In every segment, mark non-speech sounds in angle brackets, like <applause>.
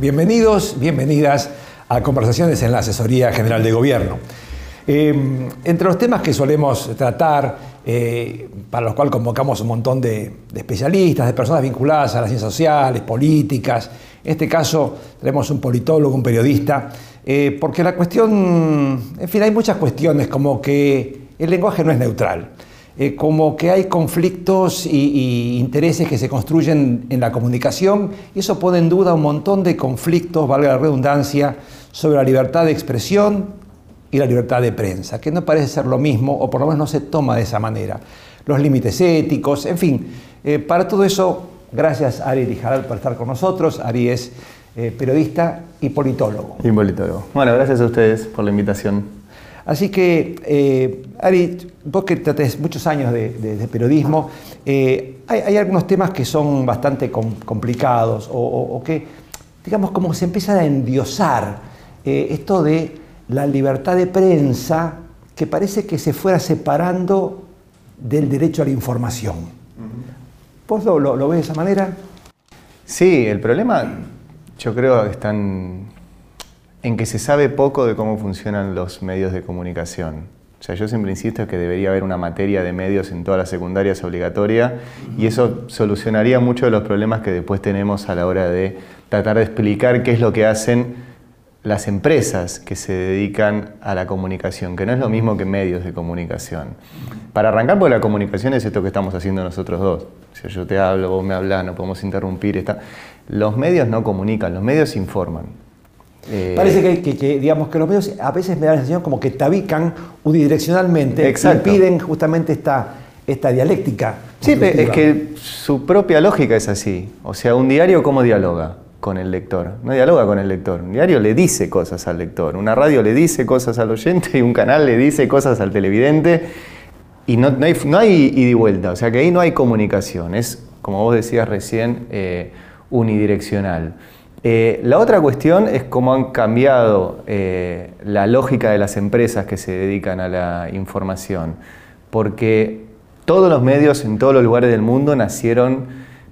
Bienvenidos, bienvenidas a Conversaciones en la Asesoría General de Gobierno. Eh, entre los temas que solemos tratar, eh, para los cuales convocamos un montón de, especialistas, de personas vinculadas a las ciencias sociales, políticas, en este caso tenemos un politólogo, un periodista, eh, porque la cuestión, en fin, hay muchas cuestiones como que el lenguaje no es neutral. Eh, como que hay conflictos y, intereses que se construyen en la comunicación y eso pone en duda un montón de conflictos, valga la redundancia, sobre la libertad de expresión y la libertad de prensa, que no parece ser lo mismo o por lo menos no se toma de esa manera. Los límites éticos, en fin, eh, para todo eso, gracias Ari Lijaral por estar con nosotros. Ari es eh, periodista y politólogo. Y politólogo. Bueno, gracias a ustedes por la invitación. Así que, eh, Ari, vos que tenés muchos años de, periodismo, eh, hay, algunos temas que son bastante complicados o, que, digamos, como se empieza a endiosar eh, esto de la libertad de prensa que parece que se fuera separando del derecho a la información. ¿Vos lo, lo, ves de esa manera? Sí, el problema yo creo que están en que se sabe poco de cómo funcionan los medios de comunicación. O sea, yo siempre insisto que debería haber una materia de medios en todas las secundarias obligatoria y eso solucionaría muchos de los problemas que después tenemos a la hora de tratar de explicar qué es lo que hacen las empresas que se dedican a la comunicación, que no es lo mismo que medios de comunicación. Para arrancar, por la comunicación es esto que estamos haciendo nosotros dos. Si yo te hablo, vos me hablas, no podemos interrumpir. Los medios no comunican, los medios informan. Eh, Parece que, digamos, que los medios a veces me da la sensación como que tabican unidireccionalmente y piden justamente esta, esta dialéctica. Sí, es que su propia lógica es así. O sea, un diario, ¿cómo dialoga? con el lector. No dialoga con el lector. Un diario le dice cosas al lector. Una radio le dice cosas al oyente y un canal le dice cosas al televidente. Y no, hay, no ida y vuelta. O sea que ahí no hay comunicación. Es, como vos decías recién, eh, unidireccional. Eh, la otra cuestión es cómo han cambiado eh, la lógica de las empresas que se dedican a la información, porque todos los medios en todos los lugares del mundo nacieron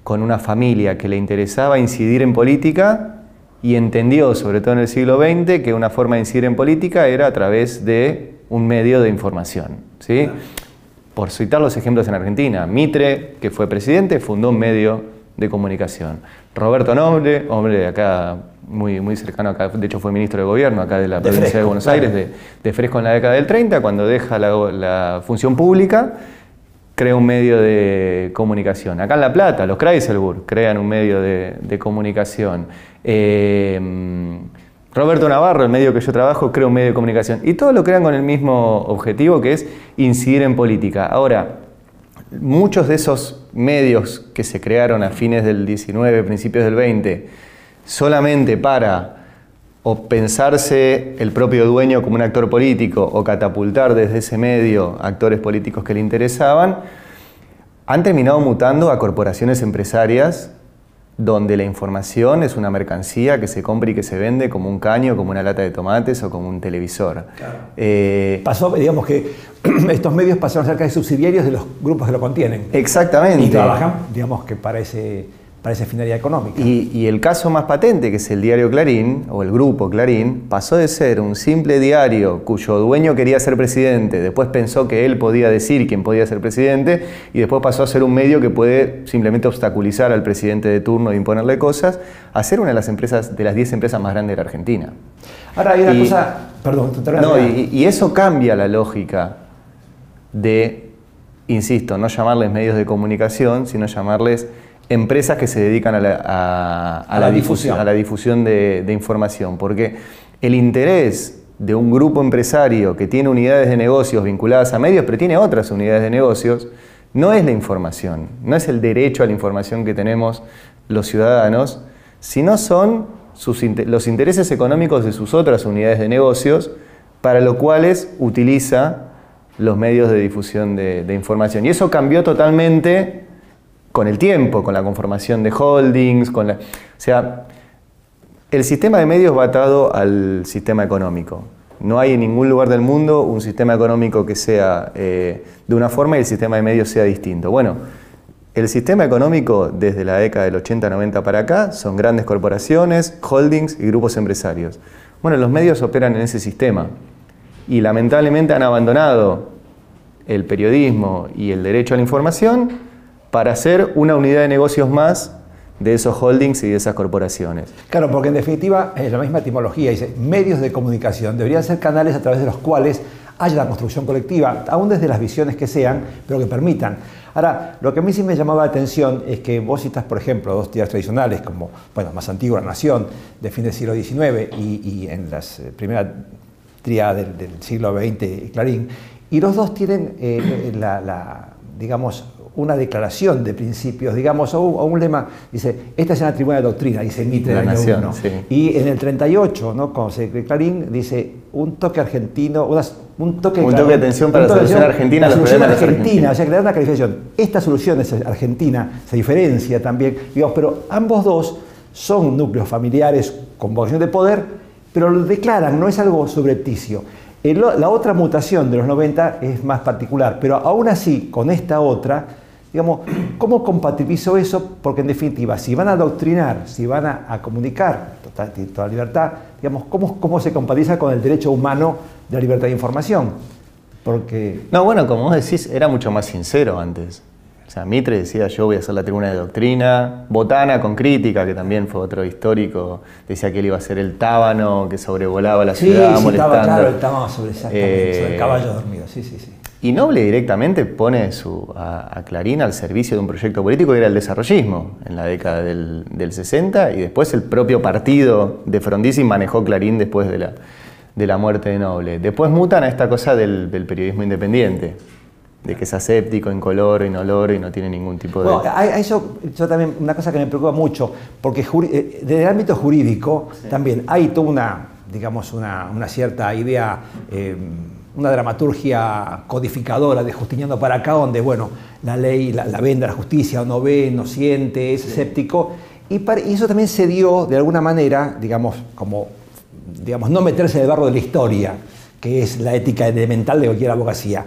con una familia que le interesaba incidir en política y entendió, sobre todo en el siglo XX, que una forma de incidir en política era a través de un medio de información. ¿sí? Por citar los ejemplos en Argentina, Mitre, que fue presidente, fundó un medio de comunicación. Roberto Noble, hombre de acá muy, muy cercano acá, de hecho fue ministro de gobierno acá de la provincia de Buenos Aires, de, Fresco en la década del 30, cuando deja la, función pública, crea un medio de comunicación. Acá en La Plata, los Kreiselburg crean un medio de, comunicación. Eh, Roberto Navarro, el medio que yo trabajo, crea un medio de comunicación. Y todos lo crean con el mismo objetivo, que es incidir en política. Ahora, muchos de esos medios que se crearon a fines del 19, principios del 20, solamente para o pensarse el propio dueño como un actor político o catapultar desde ese medio actores políticos que le interesaban, han terminado mutando a corporaciones empresarias donde la información es una mercancía que se compra y que se vende como un caño, como una lata de tomates o como un televisor. Eh, Pasó, digamos que <clears throat> estos medios pasaron a ser casi subsidiarios de los grupos que lo contienen. Exactamente. Y trabajan, digamos que para ese para esa finalidad económica. Y, el caso más patente, que es el diario Clarín, o el grupo Clarín, pasó de ser un simple diario cuyo dueño quería ser presidente, después pensó que él podía decir quién podía ser presidente, y después pasó a ser un medio que puede simplemente obstaculizar al presidente de turno e imponerle cosas, a ser una de las empresas, de las 10 empresas más grandes de la Argentina. Ahora hay una cosa, perdón, te No, y, y eso cambia la lógica de, insisto, no llamarles medios de comunicación, sino llamarles empresas que se dedican a la, difusión, a la difusión de, información, porque el interés de un grupo empresario que tiene unidades de negocios vinculadas a medios, pero tiene otras unidades de negocios, no es la información, no es el derecho a la información que tenemos los ciudadanos, sino son los intereses económicos de sus otras unidades de negocios, para lo cuales utiliza los medios de difusión de, de información. Y eso cambió totalmente con el tiempo, con la conformación de holdings, con la... O sea, el sistema de medios va atado al sistema económico. No hay en ningún lugar del mundo un sistema económico que sea eh, de una forma y el sistema de medios sea distinto. Bueno, el sistema económico desde la década del 80-90 para acá son grandes corporaciones, holdings y grupos empresarios. Bueno, los medios operan en ese sistema y lamentablemente han abandonado el periodismo y el derecho a la información para ser una unidad de negocios más de esos holdings y de esas corporaciones. Claro, porque en definitiva es la misma etimología, dice, medios de comunicación deberían ser canales a través de los cuales haya la construcción colectiva, aún desde las visiones que sean, pero que permitan. Ahora, lo que a mí sí me llamaba la atención es que vos citas, por ejemplo, dos tías tradicionales, como, bueno, más antigua Nación, de fin del siglo XIX, y, en las eh, primeras tríadas del, siglo XX, Clarín, y los dos tienen eh, la, digamos, una declaración de principios, digamos, o, un lema, dice, esta es una tribuna de doctrina, dice Mitre la nación, Y en el 38, ¿no? Con Clarín, dice, un toque argentino, un toque, de atención para la solución argentina. La solución argentina, o sea, que le da una calificación. Esta solución es argentina, se diferencia también, digamos, pero ambos dos son núcleos familiares con vocación de poder, pero lo declaran, no es algo subrepticio. La otra mutación de los 90 es más particular, pero aún así, con esta otra, Digamos, ¿cómo compatibilizo eso? Porque en definitiva, si van a adoctrinar, si van a, comunicar total, toda libertad, digamos, ¿cómo, ¿cómo se compatibiliza con el derecho humano de la libertad de información? Porque... No, bueno, como vos decís, era mucho más sincero antes. O sea, Mitre decía, yo voy a hacer la tribuna de doctrina. Botana con crítica, que también fue otro histórico, decía que él iba a ser el tábano que sobrevolaba la ciudad sí, molestando. Estaba, claro, el tábano sobre, sobre el eh, caballo dormido, sí, sí, sí. Y Noble directamente pone su, a, Clarín al servicio de un proyecto político que era el desarrollismo en la década del, 60 y después el propio partido de Frondizi manejó Clarín después de la, de la muerte de Noble. Después mutan a esta cosa del, periodismo independiente, de que es aséptico, incoloro, inoloro y no tiene ningún tipo de... Bueno, eso yo también, una cosa que me preocupa mucho, porque eh, desde el ámbito jurídico también hay toda una, digamos, una, cierta idea... Eh, una dramaturgia codificadora de Justiniano para acá, donde, bueno, la ley la, vende a la justicia, no ve, no siente, es escéptico. Y, eso también se dio, de alguna manera, digamos, como, digamos, no meterse en el barro de la historia, que es la ética elemental de cualquier abogacía.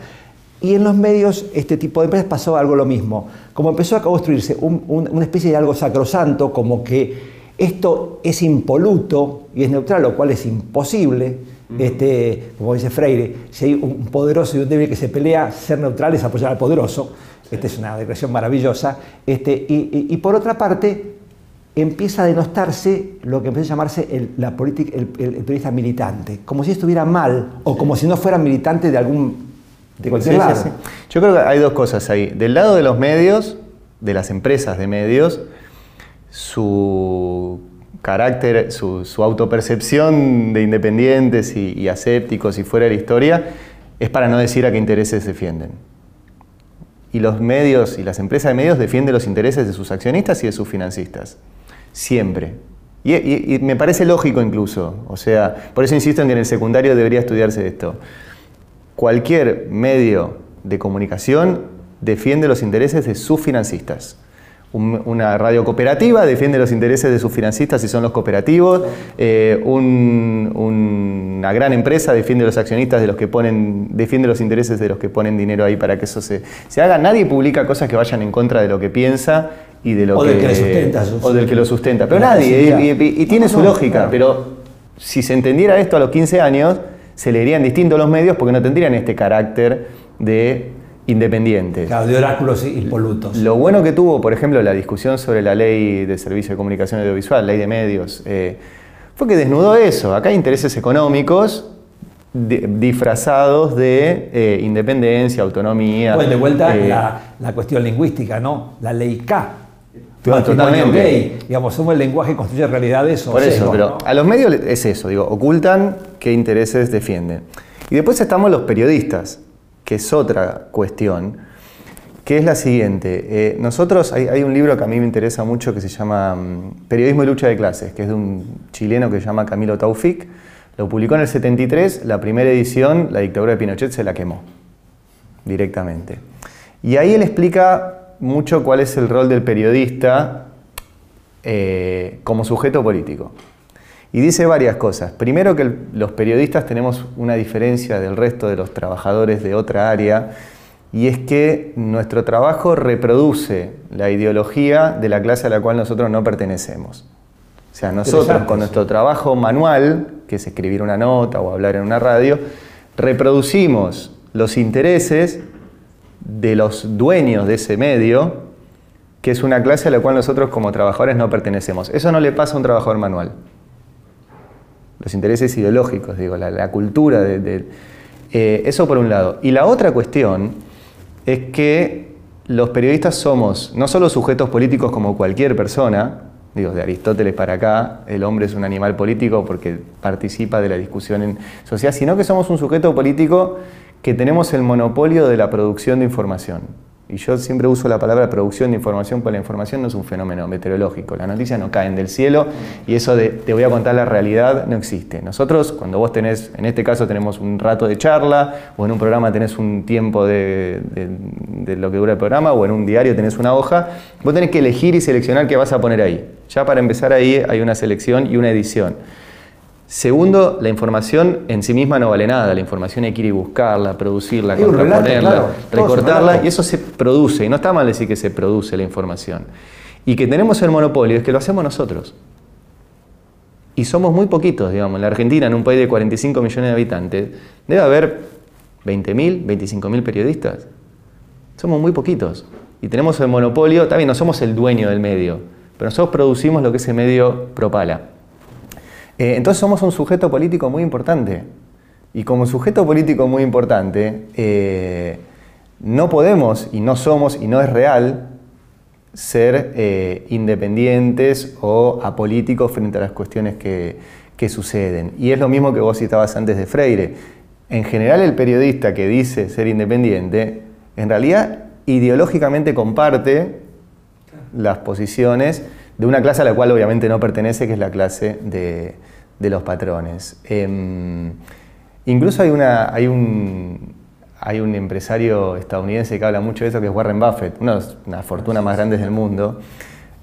Y en los medios, este tipo de empresas pasó algo lo mismo. Como empezó a construirse una especie de algo sacrosanto, como que esto es impoluto y es neutral, lo cual es imposible, este, como dice Freire, si hay un poderoso y un débil que se pelea, ser neutral es apoyar al poderoso. Esta es una declaración maravillosa. Este, y, por otra parte, empieza a denostarse lo que empieza a llamarse el, la el, periodista militante, como si estuviera mal o como si no fuera militante de algún de cualquier lado. Yo creo que hay dos cosas ahí. Del lado de los medios, de las empresas de medios, su carácter, su, autopercepción de independientes y, asépticos y fuera de la historia es para no decir a qué intereses defienden. Y los medios y las empresas de medios defienden los intereses de sus accionistas y de sus financistas. Siempre. Y, me parece lógico incluso. O sea, por eso insisto en que en el secundario debería estudiarse esto. Cualquier medio de comunicación defiende los intereses de sus financistas una radio cooperativa defiende los intereses de sus financistas si son los cooperativos, eh, una gran empresa defiende los accionistas de los que ponen, defiende los intereses de los que ponen dinero ahí para que eso se, se haga. Nadie publica cosas que vayan en contra de lo que piensa y de lo o que, del que lo sustenta. O del que lo sustenta. Pero nadie, y, tiene su lógica, pero si se entendiera esto a los 15 años, se leerían distintos los medios porque no tendrían este carácter de independientes. Claro, de oráculos impolutos. Lo bueno que tuvo, por ejemplo, la discusión sobre la ley de servicio de comunicación audiovisual, ley de medios, eh, fue que desnudó eso. Acá hay intereses económicos disfrazados de eh, independencia, autonomía. Pues de vuelta eh, la, cuestión lingüística, ¿no? La ley K. Totalmente. Digamos, somos el lenguaje que construye realidades. Por eso, pero a los medios es eso, digo, ocultan qué intereses defienden. Y después estamos los periodistas que es otra cuestión, que es la siguiente. Eh, nosotros, hay, un libro que a mí me interesa mucho que se llama mm, Periodismo y lucha de clases, que es de un chileno que se llama Camilo Taufik. Lo publicó en el 73, la primera edición, la dictadura de Pinochet se la quemó directamente. Y ahí él explica mucho cuál es el rol del periodista eh, como sujeto político. Y dice varias cosas. Primero que los periodistas tenemos una diferencia del resto de los trabajadores de otra área, y es que nuestro trabajo reproduce la ideología de la clase a la cual nosotros no pertenecemos. O sea, nosotros con nuestro trabajo manual, que es escribir una nota o hablar en una radio, reproducimos los intereses de los dueños de ese medio, que es una clase a la cual nosotros como trabajadores no pertenecemos. Eso no le pasa a un trabajador manual. Los intereses ideológicos, digo, la, cultura de... Eh, eso por un lado. Y la otra cuestión es que los periodistas somos no solo sujetos políticos como cualquier persona, digo, de Aristóteles para acá, el hombre es un animal político porque participa de la discusión en sociedad, sino que somos un sujeto político que tenemos el monopolio de la producción de información. Y yo siempre uso la palabra producción de información, porque la información no es un fenómeno meteorológico. Las noticias no caen del cielo y eso de te voy a contar la realidad no existe. Nosotros, cuando vos tenés, en este caso tenemos un rato de charla, o en un programa tenés un tiempo de, lo que dura el programa, o en un diario tenés una hoja, vos tenés que elegir y seleccionar qué vas a poner ahí. Ya para empezar ahí hay una selección y una edición. Segundo, la información en sí misma no vale nada. La información hay que ir y buscarla, producirla, contraponerla, recortarla, y eso se produce. Y no está mal decir que se produce la información. Y que tenemos el monopolio es que lo hacemos nosotros. Y somos muy poquitos, digamos. En la Argentina, en un país de 45 millones de habitantes, debe haber 20.000, 25.000 periodistas. Somos muy poquitos. Y tenemos el monopolio, también no somos el dueño del medio, pero nosotros producimos lo que ese medio propala. Eh, entonces somos un sujeto político muy importante. Y como sujeto político muy importante, eh, no podemos y no somos y no es real ser eh, independientes o apolíticos frente a las cuestiones que, que suceden. Y es lo mismo que vos citabas antes de Freire. En general el periodista que dice ser independiente, en realidad ideológicamente comparte las posiciones de una clase a la cual obviamente no pertenece, que es la clase de, de los patrones. Em, incluso hay, una, hay, un, hay un empresario estadounidense que habla mucho de eso, que es Warren Buffett, una de las fortunas más grandes del mundo,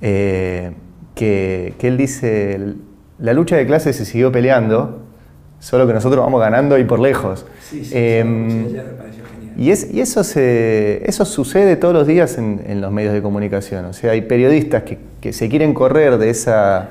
eh, que, él dice, la lucha de clases se siguió peleando, solo que nosotros vamos ganando y por lejos. Em, y, es, y eso, se, eso sucede todos los días en, los medios de comunicación. O sea, hay periodistas que, que se quieren correr de esa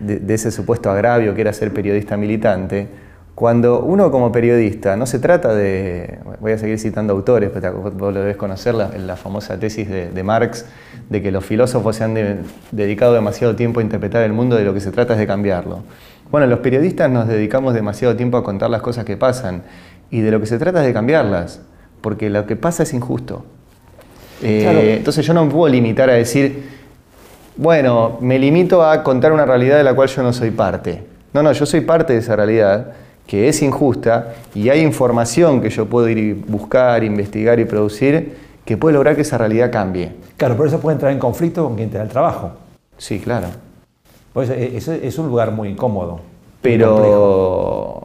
de, ese supuesto agravio que era ser periodista militante, cuando uno como periodista, no se trata de, voy a seguir citando autores, pero vos lo debes conocer, la, la famosa tesis de, Marx, de que los filósofos se han dedicado demasiado tiempo a interpretar el mundo, de lo que se trata es de cambiarlo. Bueno, los periodistas nos dedicamos demasiado tiempo a contar las cosas que pasan, y de lo que se trata es de cambiarlas, porque lo que pasa es injusto. Eh, entonces yo no me puedo limitar a decir, bueno, me limito a contar una realidad de la cual yo no soy parte. No, no, yo soy parte de esa realidad que es injusta y hay información que yo puedo ir y buscar, investigar y producir que puede lograr que esa realidad cambie. Claro, por eso puede entrar en conflicto con quien te da el trabajo. Sí, claro. Pues eso es un lugar muy incómodo. Pero,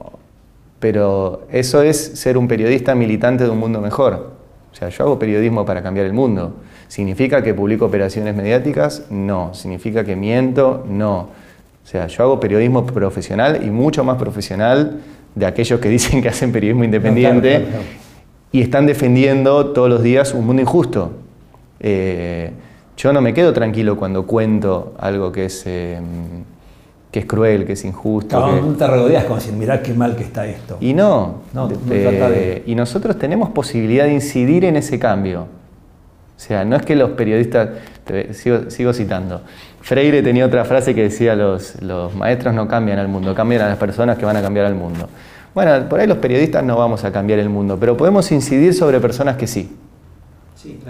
pero eso es ser un periodista militante de un mundo mejor. O sea, yo hago periodismo para cambiar el mundo. ¿Significa que publico operaciones mediáticas? No. ¿Significa que miento? No. O sea, yo hago periodismo profesional y mucho más profesional de aquellos que <laughs> dicen que hacen periodismo independiente y están defendiendo todos los días un mundo injusto. Eh, yo no me quedo tranquilo cuando cuento algo que es, em, que es cruel, que es injusto. No, te regodeas como decir, mirá qué mal que está esto. Y no, eh, y nosotros tenemos posibilidad de incidir en ese cambio. O sea, no es que los periodistas, sigo, citando, Freire tenía otra frase que decía, los, los maestros no cambian al mundo, cambian a las personas que van a cambiar al mundo. Bueno, por ahí los periodistas no vamos a cambiar el mundo, pero podemos incidir sobre personas que sí.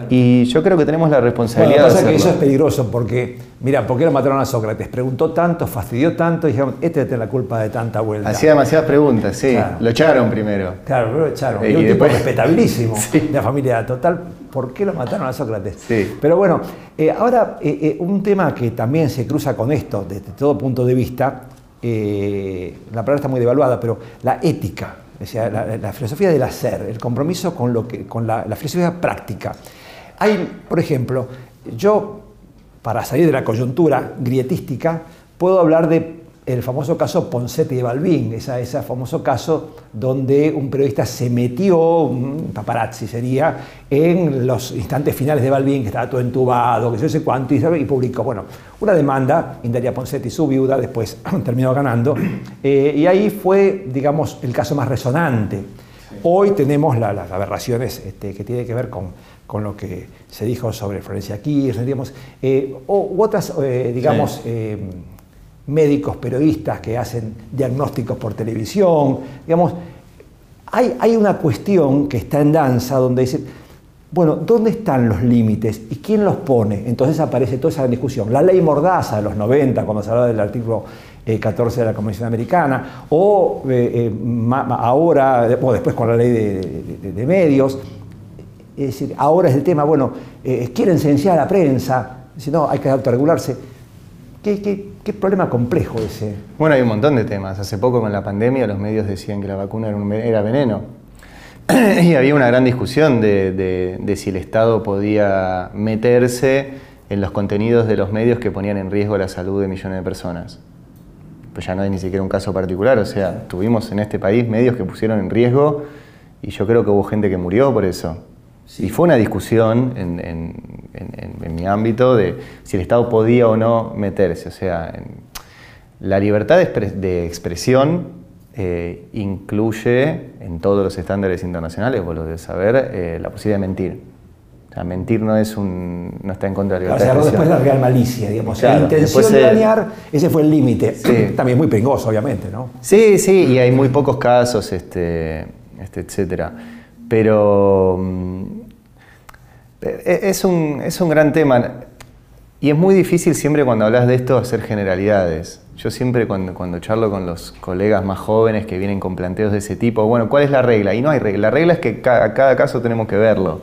Y yo creo que tenemos la responsabilidad lo que pasa que eso es peligroso porque, mira, ¿por qué lo mataron a Sócrates? Preguntó tanto, fastidió tanto y dijeron, este tiene la culpa de tanta vuelta. Hacía demasiadas preguntas, sí. Lo echaron primero. Claro, lo echaron. Eh, y, un después... tipo respetabilísimo <laughs> de la familia total. ¿Por qué lo mataron a Sócrates? Sí. Pero bueno, eh, ahora eh, un tema que también se cruza con esto desde todo punto de vista, la palabra está muy devaluada, pero la ética la, filosofía del hacer, el compromiso con, lo que, con la, filosofía práctica. Hay, por ejemplo, yo, para salir de la coyuntura grietística, puedo hablar de el famoso caso Poncetti de Balbín, ese, famoso caso donde un periodista se metió, un paparazzi sería, en los instantes finales de Balbín, que estaba todo entubado, que sé cuánto, y, publicó, bueno, una demanda, Indaria Poncetti, su viuda, después <clears throat> terminó ganando, eh, y ahí fue, digamos, el caso más resonante. Hoy tenemos las aberraciones este, que tienen que ver con, con, lo que se dijo sobre Florencia Kirchner, digamos, eh, u otras, eh, digamos, médicos, periodistas que hacen diagnósticos por televisión, digamos, hay, hay una cuestión que está en danza donde dice, bueno, ¿dónde están los límites y quién los pone? Entonces aparece toda esa discusión. La ley Mordaza de los 90, cuando se hablaba del artículo 14 eh, de la Convención Americana, o eh, eh, ahora, o después con la ley de, medios. Es decir, ahora es el tema, bueno, quieren silenciar a la prensa, si no, hay que autorregularse. ¿Qué, qué, qué problema complejo ese? Bueno, hay un montón de temas. Hace poco con la pandemia los medios decían que la vacuna era, veneno. <clears throat> y había una gran discusión de, si el Estado podía meterse en los contenidos de los medios que ponían en riesgo la salud de millones de personas. Pues ya no hay ni siquiera un caso particular, o sea, tuvimos en este país medios que pusieron en riesgo y yo creo que hubo gente que murió por eso. Y fue una discusión en, mi ámbito de si el Estado podía o no meterse. O sea, la libertad de, expresión eh, incluye en todos los estándares internacionales, vos lo debes saber, eh, la posibilidad de mentir. O sea, mentir no es un no está en contra de la libertad. O sea, después la real malicia, digamos. la intención de dañar, ese fue el límite. <clears throat> También muy pringoso, obviamente, ¿no? Sí, sí, y hay muy pocos casos, este, este etcétera. Pero mm, e, es un, es un gran tema. Y es muy difícil siempre cuando hablas de esto hacer generalidades. Yo siempre cuando, cuando charlo con los colegas más jóvenes que vienen con planteos de ese tipo, bueno, ¿cuál es la regla? Y no hay regla. La regla es que a cada caso tenemos que verlo.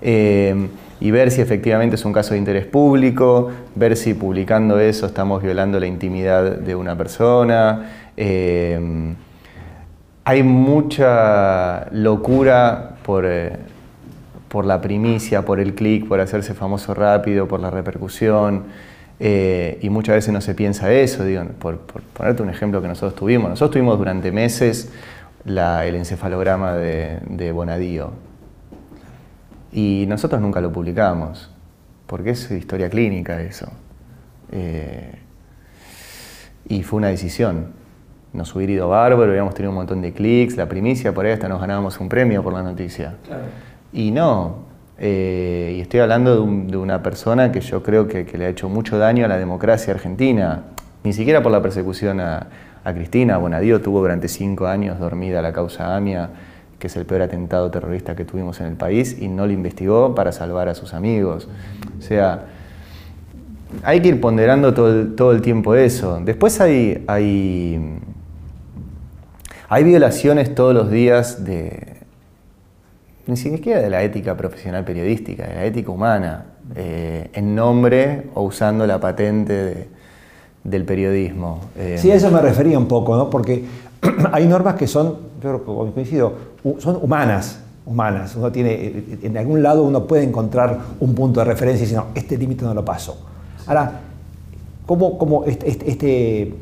Eh, y ver si efectivamente es un caso de interés público, ver si publicando eso estamos violando la intimidad de una persona. Eh, hay mucha locura por, eh, por la primicia, por el clic, por hacerse famoso rápido, por la repercusión. Eh, y muchas veces no se piensa eso, digo, por, ponerte un ejemplo que nosotros tuvimos. Nosotros tuvimos durante meses el encefalograma de, Bonadío. Y nosotros nunca lo publicamos, porque es historia clínica eso. Eh, y fue una decisión. Nos hubiera ido bárbaro, habíamos tenido un montón de clics, la primicia, por ahí hasta nos ganábamos un premio por la noticia. Y no, eh, y estoy hablando de, una persona que yo creo que, le ha hecho mucho daño a la democracia argentina, ni siquiera por la persecución a, Cristina. Bonadío tuvo durante cinco años dormida la causa AMIA, que es el peor atentado terrorista que tuvimos en el país, y no lo investigó para salvar a sus amigos. O sea, hay que ir ponderando todo el, tiempo eso. Después hay, hay, hay violaciones todos los días de, ni siquiera de la ética profesional periodística, de la ética humana, eh, en nombre o usando la patente del periodismo. Eh, sí, a eso me refería un poco, ¿no? porque <clears throat> hay normas que son, yo coincido, son humanas, humanas. Uno tiene, en algún lado uno puede encontrar un punto de referencia y decir, no, este límite no lo paso. Ahora, ¿cómo, cómo este, este, este,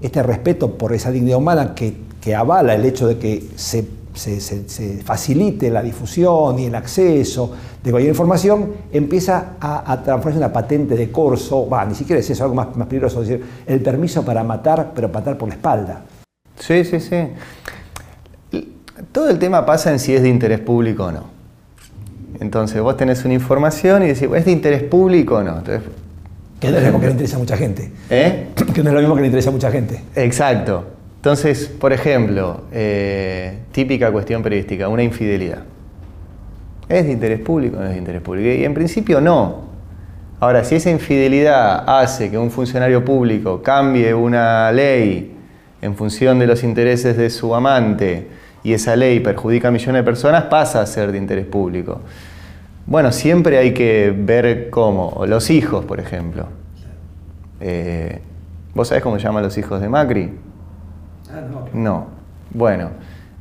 este respeto por esa dignidad humana que, que avala el hecho de que se se, facilite la difusión y el acceso de cualquier información, empieza a, transformarse en una patente de corso, va, ni siquiera es eso, algo más, más peligroso, es decir, el permiso para matar, pero matar por la espalda. Sí, sí, sí. Todo el tema pasa en si es de interés público o no. Entonces vos tenés una información y decís, ¿es de interés público o no? que no es lo mismo que le <laughs> interesa a mucha gente. ¿Eh? Que no es lo mismo que le interesa a mucha gente. Exacto. Entonces, por ejemplo, eh, típica cuestión periodística, una infidelidad. ¿Es de interés público o no es de interés público? Y en principio no. Ahora, si esa infidelidad hace que un funcionario público cambie una ley en función de los intereses de su amante y esa ley perjudica a millones de personas, pasa a ser de interés público. Bueno, siempre hay que ver cómo. Los hijos, por ejemplo. Eh, ¿Vos sabés cómo se llaman los hijos de Macri? Ah, no. Bueno,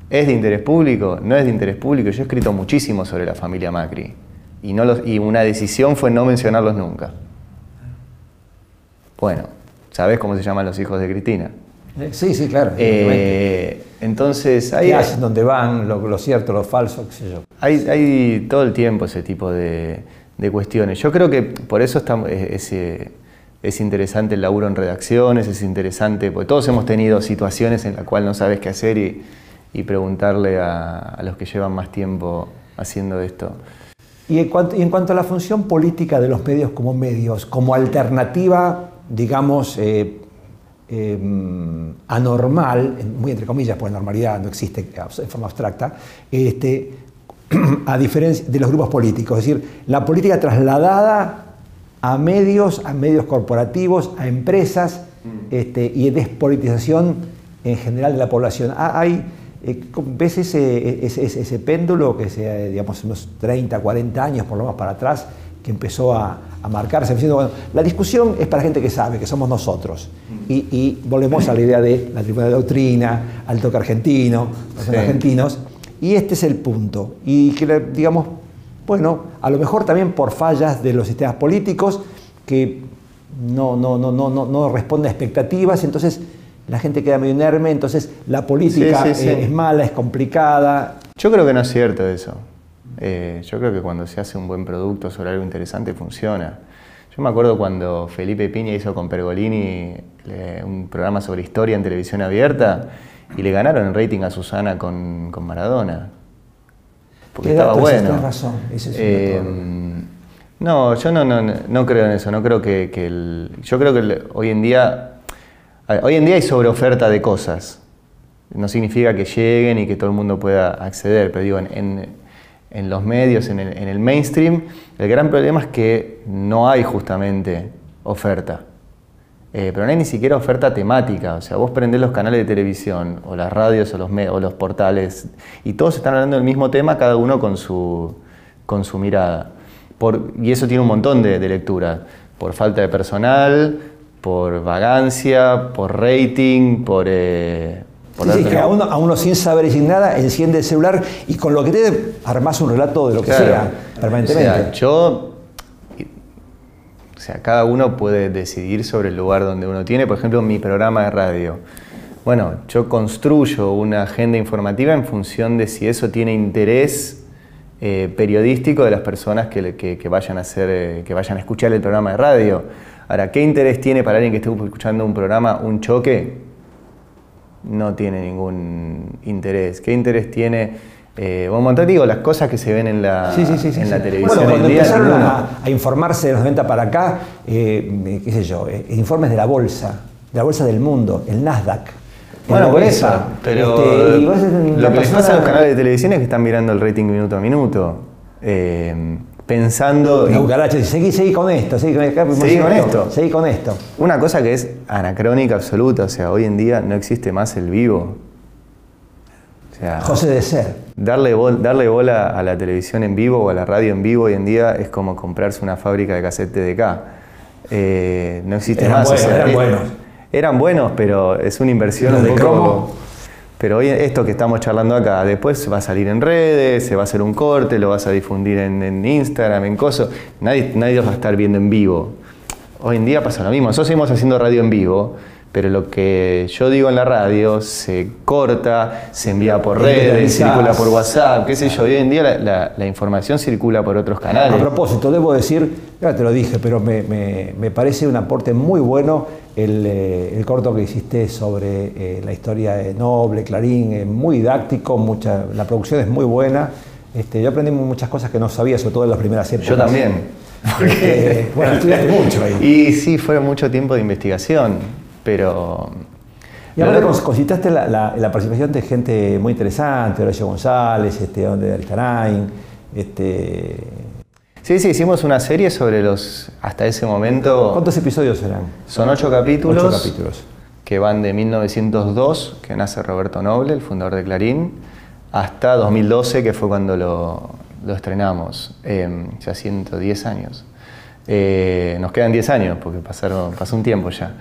¿es de interés público? No es de interés público. Yo he escrito muchísimo sobre la familia Macri y, no y una decisión fue no mencionarlos nunca. Bueno, ¿Sabés cómo se llaman los hijos de Cristina? Eh, Sí, sí, claro. Eh, entonces, ¿Qué hay, hacen? ¿Dónde van? Lo, lo cierto, lo falso, qué sé yo. hay, hay todo el tiempo ese tipo de, de cuestiones. Yo creo que por eso está, es, es, es interesante el laburo en redacciones, es interesante, porque todos hemos tenido situaciones en las cuales no sabes qué hacer y, preguntarle a, los que llevan más tiempo haciendo esto. Y en, cuanto, a la función política de los medios como medios, como alternativa, digamos, eh, eh, anormal, muy entre comillas, porque normalidad no existe en forma abstracta, este, <clears throat> a diferencia de los grupos políticos, es decir, la política trasladada a medios, a medios corporativos, a empresas, este, y despolitización en general de la población. Ah, Hay, eh, ¿Ves ese, ese, ese- péndulo que se, digamos, unos 30, 40 años por lo menos para atrás, que empezó a, a marcarse? Diciendo, bueno, la discusión es para gente que sabe, que somos nosotros. Y, y volvemos a la idea de la tribuna de doctrina, al toque argentino, los Sí. argentinos. Y este es el punto. Y que, digamos, bueno, a lo mejor también por fallas de los sistemas políticos que no, no, no, no, no, no responden a expectativas, entonces la gente queda medio inerme, entonces la política Sí, sí, sí. es mala, es complicada. Yo creo que no es cierto eso. Eh, yo creo que cuando se hace un buen producto sobre algo interesante funciona. Yo me acuerdo cuando Felipe Piña hizo con Pergolini eh, un programa sobre historia en televisión abierta y le ganaron el rating a Susana con, con Maradona. Porque estaba bueno. razón, ese es un Eh, no, yo no, no, no creo en eso. No creo que, que el- yo creo que el- hoy en día ver, hoy en día hay sobreoferta de cosas. No significa que lleguen y que todo el mundo pueda acceder, pero digo, en, en- en los medios, en el, en el mainstream, el gran problema es que no hay justamente oferta. Eh, pero no hay ni siquiera oferta temática. O sea, vos prendés los canales de televisión, o las radios, o los, o los portales, y todos están hablando del mismo tema, cada uno con su, con su mirada. Por- y eso tiene un montón de, de lecturas. Por falta de personal, por vagancia, por rating, por... eh, por Sí, sí, que a uno, a uno sin saber y sin nada enciende el celular y con lo que te armás un relato de lo que Claro. sea, permanentemente. O sea, yo. Sea, cada uno puede decidir sobre el lugar donde uno tiene. Por ejemplo, mi programa de radio. Bueno, yo construyo una agenda informativa en función de si eso tiene interés eh, periodístico de las personas que- que vayan a hacer, eh, que vayan a escuchar el programa de radio. Ahora, ¿qué interés tiene para alguien que esté escuchando un programa un choque? no tiene ningún interés. ¿Qué interés tiene? Eh, montón, digo, las cosas que se ven en la, Sí, sí, en la televisión Bueno, cuando empezaron a, a informarse de los 90 para acá, eh, qué sé yo, eh, informes de la bolsa, de la bolsa del mundo, el Nasdaq. Bueno, por eso, pero este, y vos, la lo que les pasa a los canales de televisión es que están mirando el rating minuto a minuto, eh, pensando... Cucaracha dice, seguí, seguí con esto, seguí con, acá, Seguí con esto. Seguí con esto. Una cosa que es anacrónica absoluta, o sea, hoy en día no existe más el vivo. O sea, José de Ser. Darle, bol- darle bola a la televisión en vivo o a la radio en vivo hoy en día es como comprarse una fábrica de cassette TDK. Eh, no existe Eran más. o buenos, sea, eran buenos. Eran buenos, pero es una inversión un de poco. cromo. Pero hoy esto que estamos charlando acá, después va a salir en redes, se va a hacer un corte, lo vas a difundir en, en Instagram, en coso. Nadie, nadie los va a estar viendo en vivo. Hoy en día pasa lo mismo. Nosotros seguimos haciendo radio en vivo, pero lo que yo digo en la radio se corta, se envía por redes, circula por WhatsApp, qué sé yo. Hoy en día la, la- la información circula por otros A canales. propósito, debo decir, ya te lo dije, pero me, me- me parece un aporte muy bueno el, eh, el corto que hiciste sobre eh, la historia de Noble, Clarín, eh, muy didáctico, mucha, la producción es muy buena. Este, yo aprendí muchas cosas que no sabía, sobre todo en las primeras épocas. Yo también. Porque, bueno, estudiaste mucho ahí. <laughs> Y sí, fue mucho tiempo de investigación, pero... Y ahora consitaste la, la- la participación de gente muy interesante, Horacio González, este, de Altarain, este, Sí, sí, hicimos una serie sobre los, hasta ese momento, ¿cuántos episodios eran? son ocho capítulos, Ocho capítulos. que van de 1902, que nace Roberto Noble, el fundador de Clarín, hasta 2012, que fue cuando lo, lo estrenamos, eh, ya 110 años. Eh, nos quedan 10 años, porque pasaron, pasó un tiempo ya.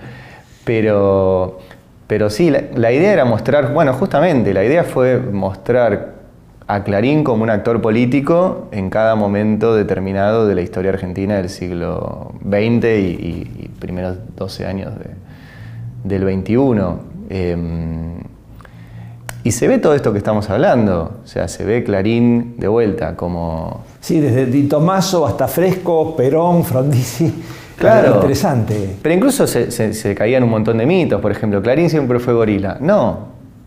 Pero, pero sí, la, idea era mostrar, bueno, justamente, la idea fue mostrar a Clarín como un actor político en cada momento determinado de la historia argentina del siglo XX y, primeros 12 años de- del 21. Em, y se ve todo esto que estamos hablando, o sea, se ve Clarín de vuelta, como... Sí, desde Di Tomaso hasta Fresco, Perón, Frondizi. Claro. Interesante. Pero incluso se, se, caían un montón de mitos, por ejemplo, Clarín siempre fue gorila. No,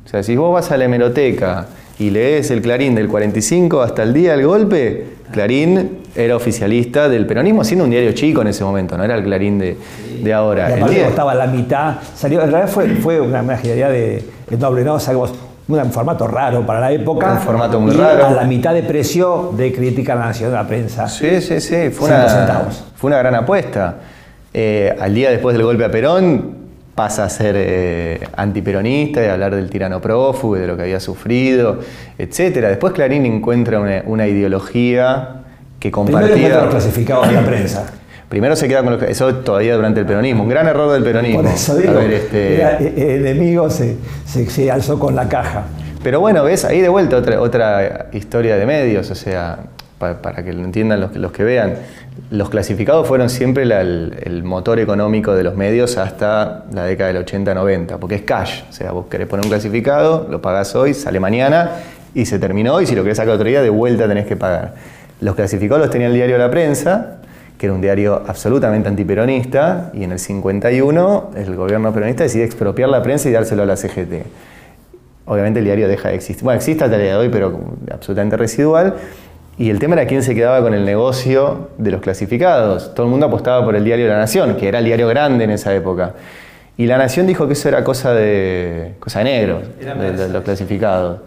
o sea, si vos vas a la hemeroteca y lees el Clarín del 45 hasta el día del golpe, Clarín era oficialista del peronismo, siendo un diario chico en ese momento, no era el Clarín de, de ahora. el día... estaba a la mitad, salió, en realidad fue, fue una, una de, de doble, ¿no? Un formato raro para la época. Un formato muy raro. A la mitad de precio de crítica a la nación de la prensa. Sí, sí, sí. Fue, una, fue una gran apuesta. Eh, al día después del golpe a Perón, pasa a ser eh, antiperonista y hablar del tirano prófugo y de lo que había sufrido, etc. Después Clarín encuentra una, ideología que compartía. Primero clasificado en la prensa. Primero se queda con lo eso todavía durante el peronismo, un gran error del peronismo. Por eso digo, este... el enemigo se, se, alzó con la caja. Pero bueno, ves, ahí de vuelta otra, otra historia de medios, o sea, para, que lo entiendan los, los, que vean, los clasificados fueron siempre el, motor económico de los medios hasta la década del 80-90, porque es cash, o sea, vos querés poner un clasificado, lo pagás hoy, sale mañana y se terminó, y si lo querés sacar otro día, de vuelta tenés que pagar. Los clasificados los tenía el diario La Prensa, que era un diario absolutamente antiperonista, y en el 51 el gobierno peronista decide expropiar la prensa y dárselo a la CGT. Obviamente el diario deja de existir. Bueno, existe hasta el día de hoy, pero absolutamente residual. Y el tema era quién se quedaba con el negocio de los clasificados. Todo el mundo apostaba por el diario La Nación, que era el diario grande en esa época. Y La Nación dijo que eso era cosa de, cosa de negros, de los clasificados.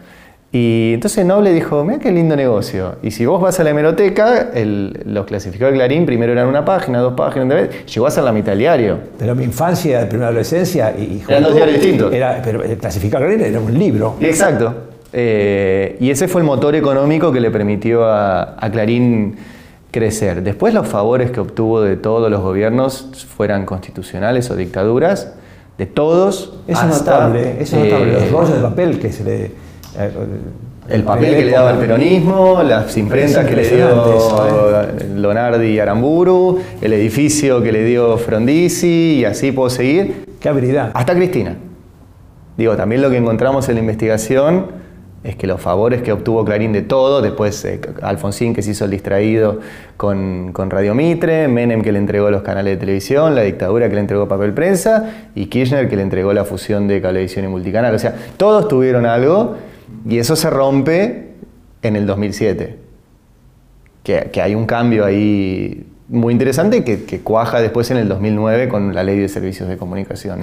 Y entonces Noble dijo, mira qué lindo negocio. Y si vos vas a la hemeroteca, los clasificados de Clarín primero eran una página, dos páginas, llegó a ser la mitad del diario. Pero mi infancia, primera adolescencia y, Eran dos diarios distintos. Era, pero el clasificado de Clarín era un libro. Exacto. Eh, y ese fue el motor económico que le permitió a, Clarín crecer. Después los favores que obtuvo de todos los gobiernos, fueran constitucionales o dictaduras, de todos. Eso es notable, eso es notable. los rollos de papel que se le el papel que le daba el peronismo, las imprentas que le dio ¿eh? Lonardi y Aramburu, el edificio que le dio Frondizi y así puedo seguir. Qué habilidad. Hasta Cristina. Digo, también lo que encontramos en la investigación es que los favores que obtuvo Clarín de todo, después eh, Alfonsín que se hizo el distraído con, con, Radio Mitre, Menem que le entregó los canales de televisión, la dictadura que le entregó papel prensa y Kirchner que le entregó la fusión de cablevisión y multicanal. O sea, todos tuvieron algo y eso se rompe en el 2007. Que, hay un cambio ahí muy interesante que, cuaja después en el 2009 con la ley de servicios de comunicación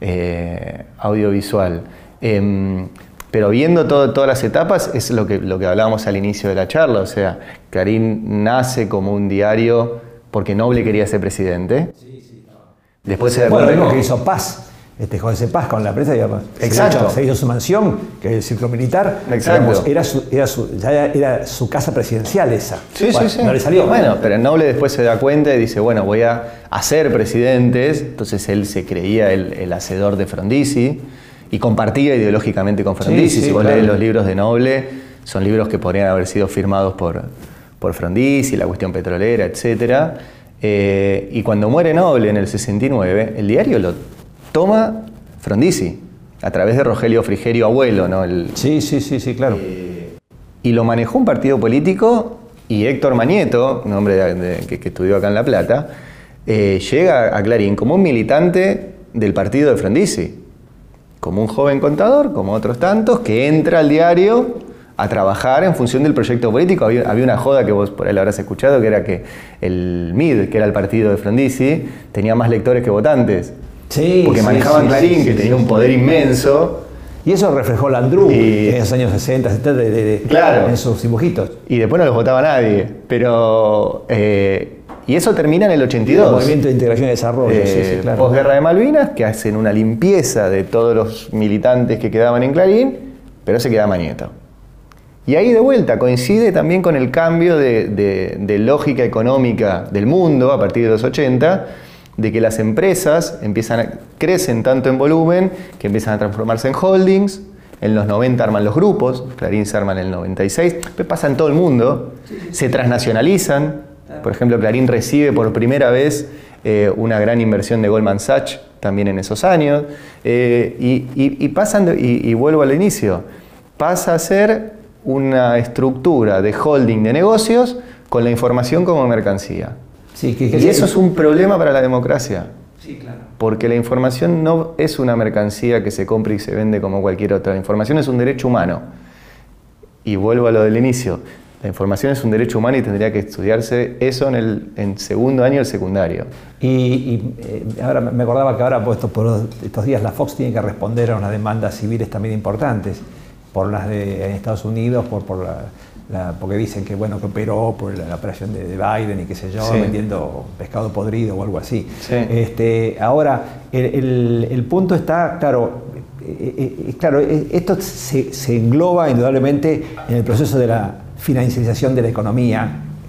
eh, audiovisual. Em, pero viendo todas las etapas es lo que, lo que hablábamos al inicio de la charla, o sea, Clarín nace como un diario porque Noble quería ser presidente. Después se bueno, vemos que hizo paz este José Paz con la prensa, digamos, Exacto. Se, hizo, su mansión, que es el círculo militar, Exacto. era, su, era, su, ya era su casa presidencial esa. Sí, sí, sí. No le salió. Bueno, pero Noble después se da cuenta y dice, bueno, voy a hacer presidentes, entonces él se creía el, hacedor de Frondizi y compartía ideológicamente con Frondizi. si vos lees los libros de Noble, son libros que podrían haber sido firmados por, por Frondizi, la cuestión petrolera, etc. Eh, y cuando muere Noble en el 69, el diario lo toma Frondizi, a través de Rogelio Frigerio Abuelo, ¿no? El, sí, sí, sí, sí, claro. y lo manejó un partido político y Héctor Mañeto, un hombre que, estudió acá en La Plata, eh, llega a Clarín como un militante del partido de Frondizi, como un joven contador, como otros tantos, que entra al diario a trabajar en función del proyecto político. Había, había, una joda que vos por ahí lo habrás escuchado, que era que el MID, que era el partido de Frondizi, tenía más lectores que votantes porque manejaban Clarín, que tenía un poder inmenso. Y eso reflejó Landru en los años 60, 70, en sus dibujitos. Y después no los votaba nadie. Pero. Eh, y eso termina en el 82. El movimiento de integración y desarrollo. Eh, Posguerra de Malvinas, que hacen una limpieza de todos los militantes que quedaban en Clarín, pero se queda Mañeto. Y ahí de vuelta coincide también con el cambio de, de lógica económica del mundo a partir de los 80 de que las empresas empiezan crecen tanto en volumen que empiezan a transformarse en holdings. En los 90 arman los grupos, Clarín se arma en el 96, pasa en todo el mundo, se transnacionalizan. Por ejemplo, Clarín recibe por primera vez eh, una gran inversión de Goldman Sachs también en esos años. Eh, y, y, pasan, y, vuelvo al inicio, pasa a ser una estructura de holding de negocios con la información como mercancía. Sí, que, y eso es un problema para la democracia. Sí, claro. Porque la información no es una mercancía que se compra y se vende como cualquier otra. La información es un derecho humano. Y vuelvo a lo del inicio. La información es un derecho humano y tendría que estudiarse eso en el segundo año del secundario. Y, eh, ahora me acordaba que ahora pues, por estos días la Fox tiene que responder a unas demandas civiles también importantes, por las de en Estados Unidos, por, por la, porque dicen que bueno que operó por la, operación de, Biden y qué sé yo, vendiendo pescado podrido o algo así. Este, ahora, el, el, punto está, claro, eh, eh, claro, esto se, se engloba indudablemente en el proceso de la financiarización de la economía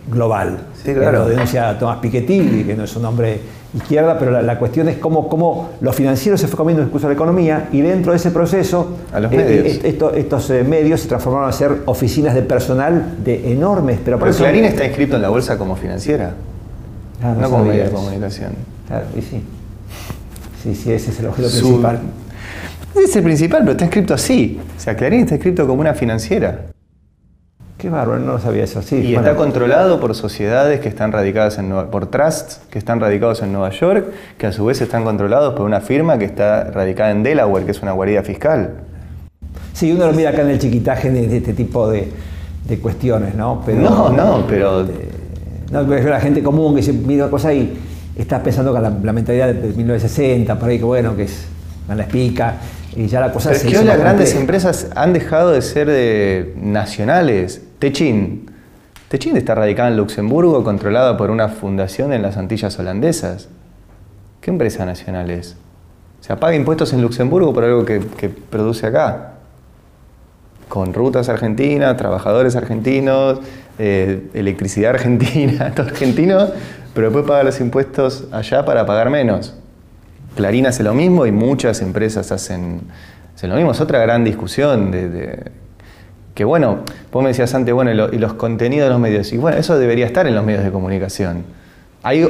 global. Sí, claro. Lo denuncia Tomás Piketty, que no es un hombre izquierda, pero la, cuestión es cómo, cómo, lo financiero se fue comiendo incluso la economía y dentro de ese proceso eh, eh, estos eh, medios se transformaron a ser oficinas de personal de enormes... Pero, pero Clarín está inscrito en la bolsa como financiera, ah, no, como medio de comunicación. Claro, y sí. Sí, sí, ese es el objeto principal. Es el principal, pero está inscrito así. O sea, Clarín está inscrito como una financiera. Qué bárbaro, no sabía eso. Sí, y está controlado por sociedades que están radicadas en Nueva, por trusts que están radicados en Nueva York, que a su vez están controlados por una firma que está radicada en Delaware, que es una guarida fiscal. Sí, uno lo mira acá en el chiquitaje de, este tipo de, cuestiones, ¿no? no, no, pero... no, pero la gente común que se mira cosas y estás pensando con la, mentalidad de 1960, por ahí que bueno, que es la espica, y ya la cosa Pero es que hoy las grandes empresas han dejado de ser de nacionales. Techin. Techin está radicada en Luxemburgo, controlada por una fundación en las Antillas holandesas. ¿Qué empresa nacional es? Se paga impuestos en Luxemburgo por algo que, produce acá. Con rutas argentinas, trabajadores argentinos, eh, electricidad <laughs> argentina, todo argentino, pero después paga los impuestos allá para pagar menos. Clarín hace lo mismo y muchas empresas hacen, lo mismo. Es otra gran discusión de, que, bueno, vos me decías antes, bueno, y, los contenidos de los medios. Y bueno, eso debería estar en los medios de comunicación.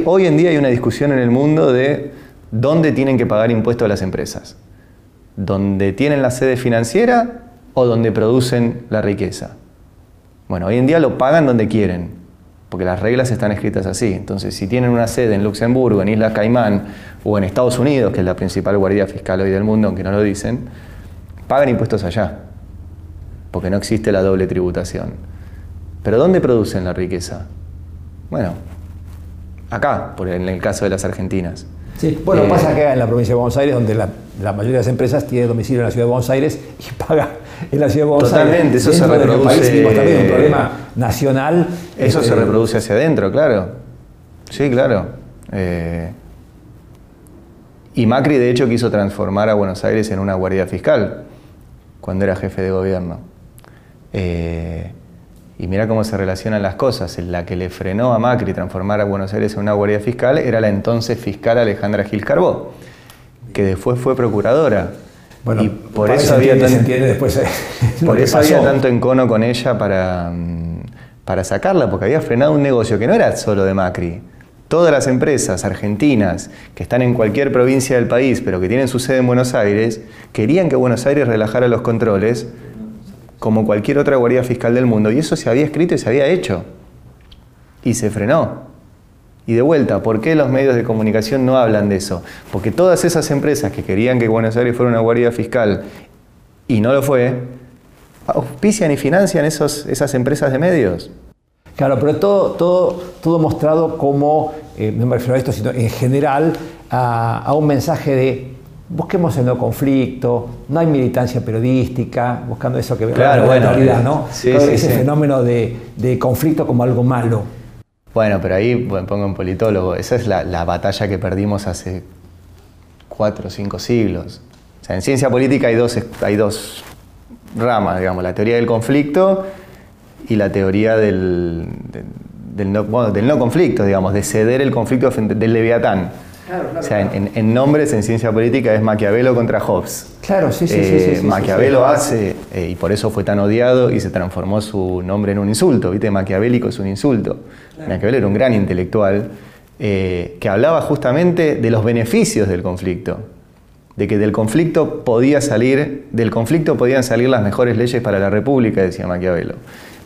Hoy en día hay una discusión en el mundo de dónde tienen que pagar impuestos las empresas. ¿Dónde tienen la sede financiera o donde producen la riqueza? Bueno, hoy en día lo pagan donde quieren porque las reglas están escritas así. Entonces, si tienen una sede en Luxemburgo, en Islas Caimán o en Estados Unidos, que es la principal guardia fiscal hoy del mundo, aunque no lo dicen, pagan impuestos allá, porque no existe la doble tributación. Pero ¿dónde producen la riqueza? Bueno, acá, por en el caso de las argentinas. Sí, bueno, eh, pasa que en la provincia de Buenos Aires, donde la, mayoría de las empresas tiene domicilio en la ciudad de Buenos Aires y <laughs> paga en la ciudad de Buenos Aires. Totalmente, eso se reproduce. también un problema nacional. Eso se este, reproduce hacia adentro, claro. Sí, claro. Eh, y Macri, de hecho, quiso transformar a Buenos Aires en una guardia fiscal cuando era jefe de gobierno. Eh, y mira cómo se relacionan las cosas. La que le frenó a Macri transformar a Buenos Aires en una guardia fiscal era la entonces fiscal Alejandra Gil Carbó, que después fue procuradora. Bueno, y por <laughs> eso había, después, eh, por eso había tanto encono con ella para, mm, para sacarla, porque había frenado un negocio que no era solo de Macri. Todas las empresas argentinas que están en cualquier provincia del país, pero que tienen su sede en Buenos Aires, querían que Buenos Aires relajara los controles como cualquier otra guardia fiscal del mundo. Y eso se había escrito y se había hecho. Y se frenó. Y de vuelta, ¿por qué los medios de comunicación no hablan de eso? Porque todas esas empresas que querían que Buenos Aires fuera una guardia fiscal y no lo fue, auspician y financian esos, esas empresas de medios. Claro, pero todo, todo, todo mostrado como, eh, no me refiero a esto, sino en general, a un mensaje de busquemos el no conflicto, no hay militancia periodística, buscando eso que claro, la realidad, ¿no? ese fenómeno de, conflicto como algo malo. Bueno, pero ahí pongo un politólogo, esa es la, batalla que perdimos hace cuatro o cinco siglos. O sea, en ciencia política hay dos, hay dos ramas, digamos, la teoría del conflicto y la teoría del, del, no, del no conflicto, digamos, de ceder el conflicto del leviatán o sea, en, nombres en ciencia política es Maquiavelo contra Hobbes. Claro, sí, sí, sí, sí, Maquiavelo hace, eh, y por eso fue tan odiado y se transformó su nombre en un insulto, ¿viste? Maquiavélico es un insulto. Maquiavelo era un gran intelectual eh, que hablaba justamente de los beneficios del conflicto. de que del conflicto podía salir, del conflicto podían salir las mejores leyes para la República, decía Maquiavelo.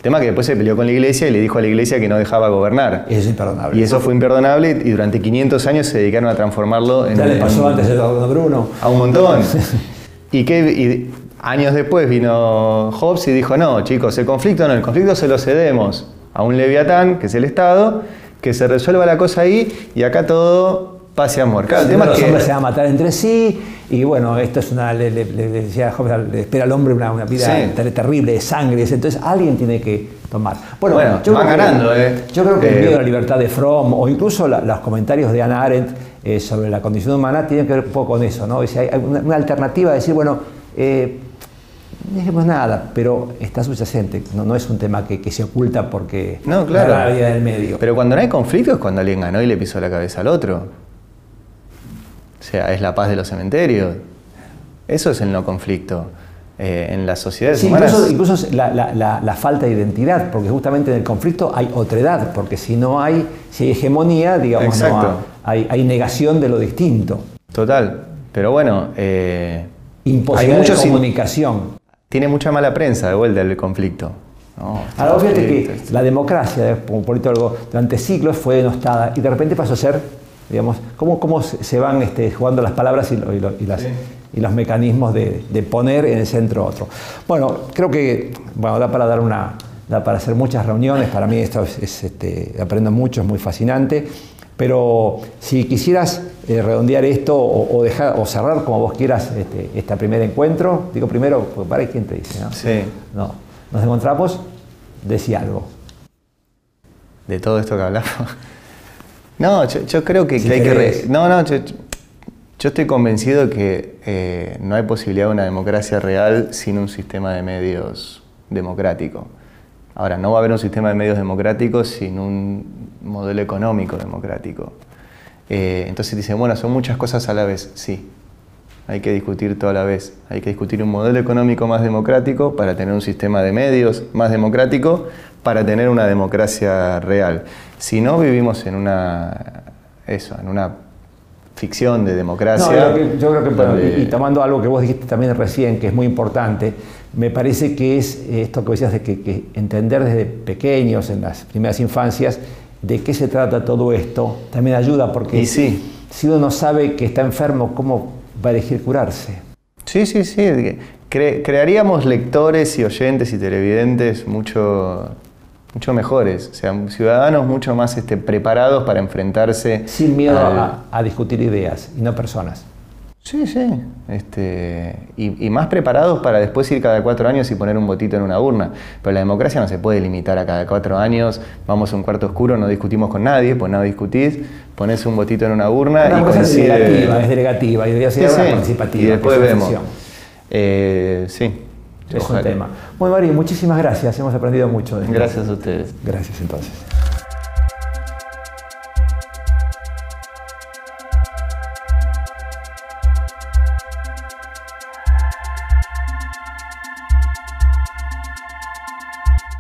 Tema que después se peleó con la iglesia y le dijo a la iglesia que no dejaba gobernar. Eso es imperdonable. Y eso fue imperdonable y durante 500 años se dedicaron a transformarlo en... Ya le en- pasó antes a Bruno. a un montón. <laughs> y que y años después vino Hobbes y dijo, no, chicos, el conflicto no, el conflicto se lo cedemos a un leviatán, que es el Estado, que se resuelva la cosa ahí y acá todo pase amor. Claro, el tema los es que... hombres se van a matar entre sí y bueno, esto es una, le, le- le decía Hobbes, le espera al hombre una, una vida Sí. terrible de sangre, entonces alguien tiene que tomar. Bueno, Bueno, van creo que- ganando, ¿eh? Yo creo que el Eh, miedo a la libertad de Fromm o incluso la- los comentarios de Hannah Arendt eh, sobre la condición humana tienen que ver un poco con eso, ¿no? Es decir, hay una, una alternativa de decir, bueno, eh, no dijimos nada, pero está subyacente, no, no es un tema que, que se oculta porque No, claro. la vida del medio. Pero cuando no hay conflicto es cuando alguien ganó y le pisó la cabeza al otro. O sea, es la paz de los cementerios. Eso es el no conflicto. Eh, en las sociedades Sí, humanas... incluso, incluso la, la- la- la falta de identidad, porque justamente en el conflicto hay otredad, porque si no hay, si hay hegemonía, digamos, no hay, hay negación de lo distinto, Total. Pero bueno, eh, imposibilidad hay muchos de comunicación. tiene mucha mala prensa de vuelta el conflicto. No, Ahora, fíjate que la democracia, como politólogo, durante siglos fue denostada y de repente pasó a ser, digamos, cómo, cómo se van este, jugando las palabras y, lo- y lo- y las- y los mecanismos de, de poner en el centro otro. Bueno, creo que bueno, da para dar una, da para hacer muchas reuniones. Para mí esto es, es, este, aprendo mucho, es muy fascinante. Pero si quisieras eh, redondear esto o, o dejar o cerrar como vos quieras este, este primer encuentro, digo primero, pues para quién te dice, ¿no? Sí, No, nos encontramos, decía algo. de todo esto que hablamos. No, yo, yo creo que, Si que hay que... re-. No, no, yo, yo estoy convencido de que eh, no hay posibilidad de una democracia real sin un sistema de medios democrático. Ahora, no va a haber un sistema de medios democrático sin un modelo económico democrático. Eh, entonces dicen, bueno, son muchas cosas a la vez. Sí, hay que discutir todo a la vez. Hay que discutir un modelo económico más democrático para tener un sistema de medios más democrático, para tener una democracia real. Si no, vivimos en una, eso, en una ficción de No, democracia. yo, que- yo creo que, donde- y, y tomando algo que vos dijiste también recién, que es muy importante, me parece que es eh, esto que decías de que, que entender desde pequeños, en las primeras infancias, de qué se trata todo esto, también ayuda, porque sí. si uno no sabe que está enfermo, ¿cómo va a elegir curarse? Sí, sí, sí. Cre- crearíamos lectores y oyentes y televidentes mucho, mucho mejores, o sea, ciudadanos mucho más este, preparados para enfrentarse. Sin miedo a, a discutir ideas y no personas. Sí, sí. Este, y, y más preparados para después ir cada cuatro años y poner un votito en una urna. Pero la democracia no se puede limitar a cada cuatro años, vamos a un cuarto oscuro, no discutimos con nadie, pues no discutís, pones un votito en una urna Una y cosa es delegativa, es delegativa, y debería Sí, ser sí. una participativa. Y después vemos. Eh, sí. Es un tema. Bueno, Mario, muchísimas gracias, hemos aprendido mucho de. Gracias a ustedes. Gracias entonces.